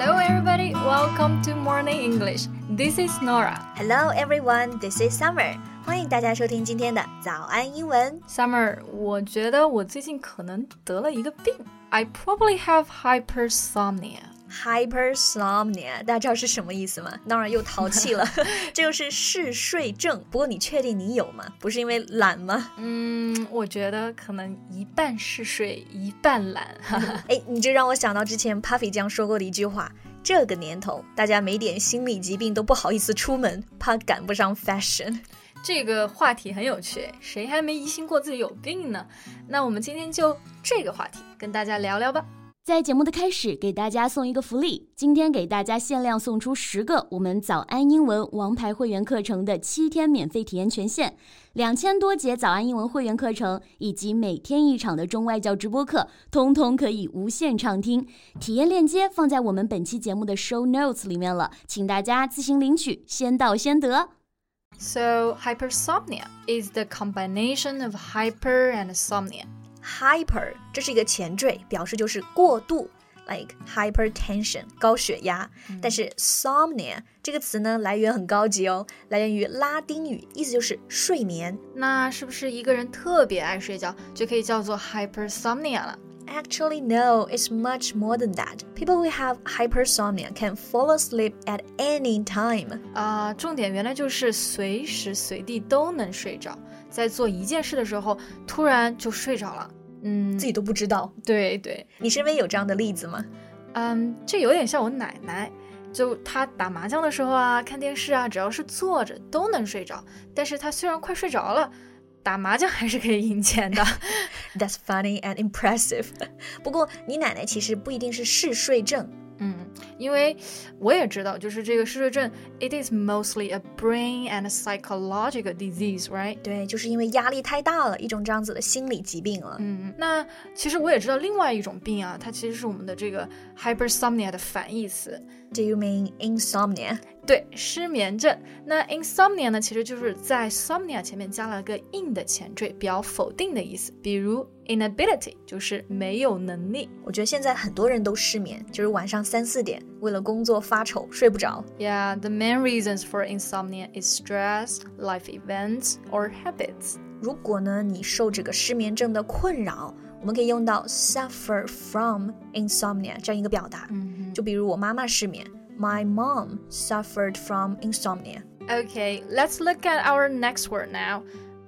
Hello, everybody. Welcome to Morning English. This is Norah. Hello, everyone. This is Summer. 欢迎大家收听今天的早安英文。Summer，我觉得我最近可能得了一个病。I probably have hypersomnia. Hypersomnia，大家知道是什么意思吗？当然又淘气了，这就是嗜睡症。不过你确定你有吗？不是因为懒吗？嗯，我觉得可能一半嗜睡，一半懒。哈哈。哎，你这让我想到之前 Puffy 酱说过的一句话：这个年头，大家没点心理疾病都不好意思出门，怕赶不上 fashion。这个话题很有趣，谁还没疑心过自己有病呢？那我们今天就这个话题跟大家聊聊吧。在节目的开始，给大家送一个福利，今天给大家限量送出十个我们早安英文王牌会员课程的七天免费体验权限，两千多节早安英文会员课程以及每天一场的中外教直播课，通通可以无限畅听。体验链接放在我们本期节目的 show notes 里面了，请大家自行领取，先到先得。So hypersomnia is the combination of hyper and somnia. Hyper 这是一个前缀，表示就是过度，like hypertension 高血压。但是 somnia 这个词呢，来源很高级哦，来源于拉丁语，意思就是睡眠。那是不是一个人特别爱睡觉就可以叫做 hypersomnia 了？ Actually, no, it's much more than that. People who have hypersomnia can fall asleep at any time. 啊、重点原来就是随时随地都能睡着， 在做一件事的时候突然就睡着了。嗯，自己都不知道。对对，你身边有这样的例子吗？嗯，这有点像我奶奶，就她打麻将的时候啊，看电视啊，只要是坐着都能睡着。但是她虽然快睡着了，打麻将还是可以赢钱的。That's funny and impressive. 不过你奶奶其实不一定是嗜睡症。嗯，因为我也知道，就是这个嗜睡症，it is mostly a brain and psychological disease, right? 对，就是因为压力太大了，一种这样子的心理疾病了。嗯，那其实我也知道另外一种病啊，它其实是我们的这个 hypersomnia 的反义词，Do you mean insomnia? 对，失眠症。那 insomnia 呢，其实就是在 somnia 前面加了个 in 的前缀，表否定的意思。比如 inability 就是没有能力。我觉得现在很多人都失眠，就是晚上三四点为了工作发愁睡不着。 Yeah, the main reasons for insomnia is stress, life events, or habits. 如果呢你受这个失眠症的困扰，我们可以用到 suffer from insomnia 这样一个表达。嗯就比如我妈妈失眠，My mom suffered from insomnia。 Okay, let's look at our next word now.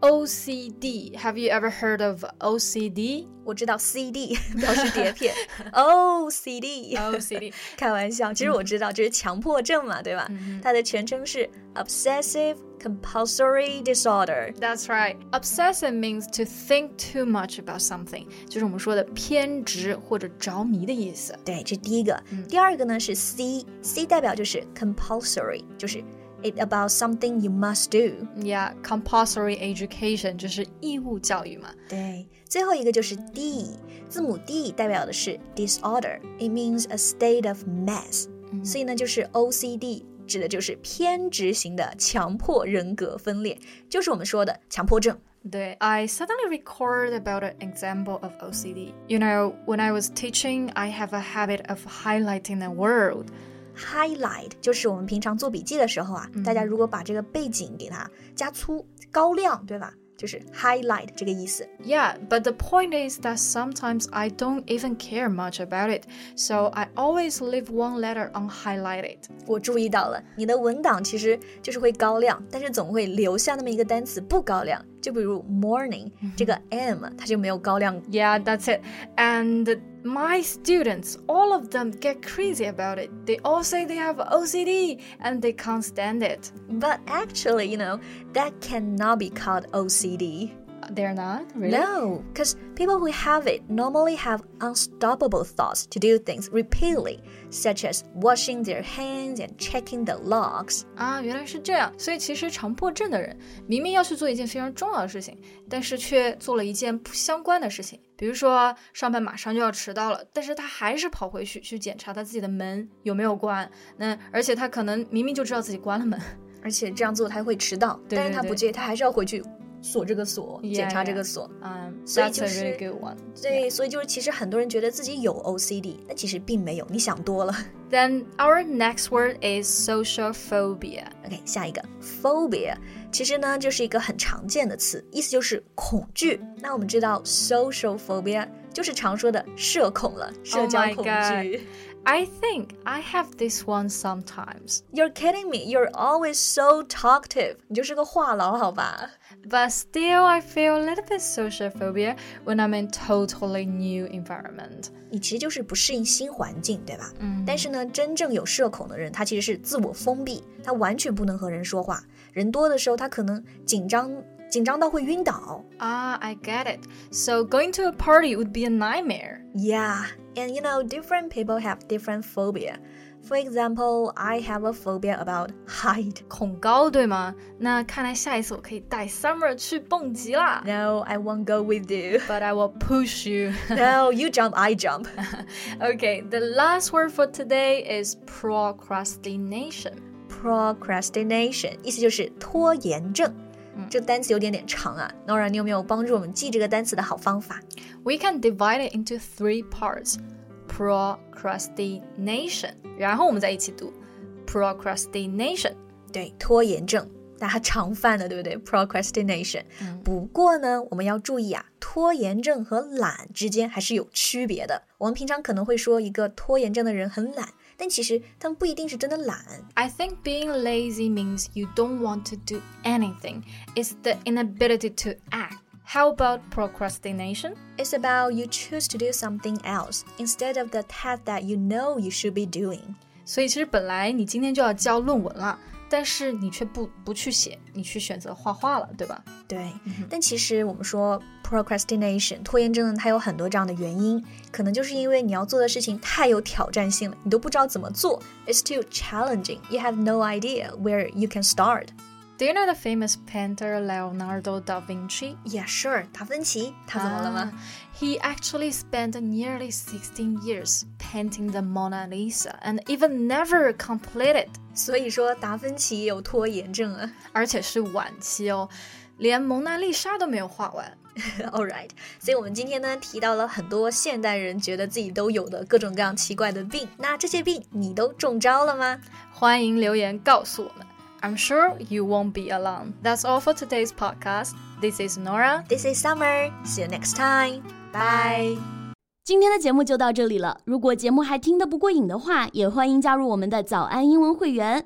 OCD. Have you ever heard of OCD? 我知道 CD 表示碟片，O C D OCD. 开玩笑，其实我知道这是强迫症嘛，对吧？它的全称是 Obsessive Compulsory Disorder。 That's right. Obsessive means to think too much about something，就是我们说的偏执或者着迷的意思。对，这第一个。第二个呢是 C，C 代表就是 compulsory，就是 it about something you must do。 Yeah, compulsory education 就是义务教育嘛。对，最后一个就是 D，字母 D 代表的是 disorder，it means a state of mess。所以呢，就是 OCD 指的就是偏执型的强迫人格分裂，就是我们说的强迫症。对，I suddenly recalled about an example of OCD. You know, when I was teaching, I have a habit of highlighting a word. highlight 就是我们平常做笔记的时候啊，大家如果把这个背景给它加粗、高亮，对吧？就是 highlight 这个意思。 Yeah, but the point is that sometimes I don't even care much about it, so I always leave one letter unhighlighted. 我注意到了，你的文档其实就是会高亮，但是总会留下那么一个单词不高亮。就比如 morning、这个 m 它就没有高亮。 Yeah, that's it. And my students, all of them get crazy about it. They all say they have OCD and they can't stand it. But actually, you know, that cannot be called OCD. They're not? Really? No, because people who have it normally have unstoppable thoughts to do things repeatedly, such as washing their hands and checking the locks. 啊，原来是这样。所以其实强迫症的人明明要去做一件非常重要的事情，但是却做了一件不相关的事情。比如说上班马上就要迟到了，但是他还是跑回去去检查他自己的门有没有关。那而且他可能明明就知道自己关了门。而且这样做他会迟到，对对对但是他不介意，他还是要回去锁这个锁，检查这个锁。嗯，所以就是.对，所以就是其实很多人觉得自己有 OCD，但其实并没有，你想多了。Then our next word is social phobia. OK，下一个 phobia，其实呢就是一个很常见的词，意思就是恐惧。那我们知道 social phobia 就是常说的社恐了，社交恐惧。I think I have this one sometimes. You're kidding me! You're always so talkative. 你就是个话痨，好吧？ But still, I feel a little bit social phobia when I'm in totally new environment. 你其实就是不适应新环境，对吧？嗯。但是呢，真正有社恐的人，他其实是自我封闭，他完全不能和人说话。人多的时候，他可能紧张， 紧张到会晕倒。 Ah, I get it. So going to a party would be a nightmare. Yeah, and you know, different people have different phobia. For example, I have a phobia about height. 恐高，对吗？那看来下一次我可以带 Summer 去蹦极啦。 No, I won't go with you. But I will push you. No, you jump, I jump. okay, the last word for today is procrastination. Procrastination 意思就是拖延症。 这单词有点点长啊，Nora，你有没有帮助我们记这个单词的好方法？We can divide it into three parts. Procrastination，然后我们再一起读 procrastination。对，拖延症，大家常犯的，对不对？Procrastination。不过呢，我们要注意啊，拖延症和懒之间还是有区别的。我们平常可能会说一个拖延症的人很懒，但其实他们不一定是真的懒。 I think being lazy means you don't want to do anything. It's the inability to act. How about procrastination? It's about you choose to do something else instead of the task that you know you should be doing. 所以其实本来你今天就要交论文了， 但是你却不不去写，你去选择画画了，对吧？对，但其实我们说 procrastination 拖延症，它有很多这样的原因，可能就是因为你要做的事情太有挑战性了，你都不知道怎么做。It's too challenging. You have no idea where you can start. Do you know the famous painter Leonardo da Vinci? Yeah, sure. 达芬奇，他怎么了吗？ He actually spent nearly 16 years painting the Mona Lisa and even never completed. 所以说达芬奇也有拖延症啊。而且是晚期哦，连蒙娜丽莎都没有画完。 All right，所以我们今天呢提到了很多现代人觉得自己都有的各种各样奇怪的病，那这些病你都中招了吗？欢迎留言告诉我们。 I'm sure you won't be alone. That's all for today's podcast. This is Norah. This is Summer. See you next time. Bye. 今天的节目就到这里了。如果节目还听得不过瘾的话，也欢迎加入我们的早安英文会员。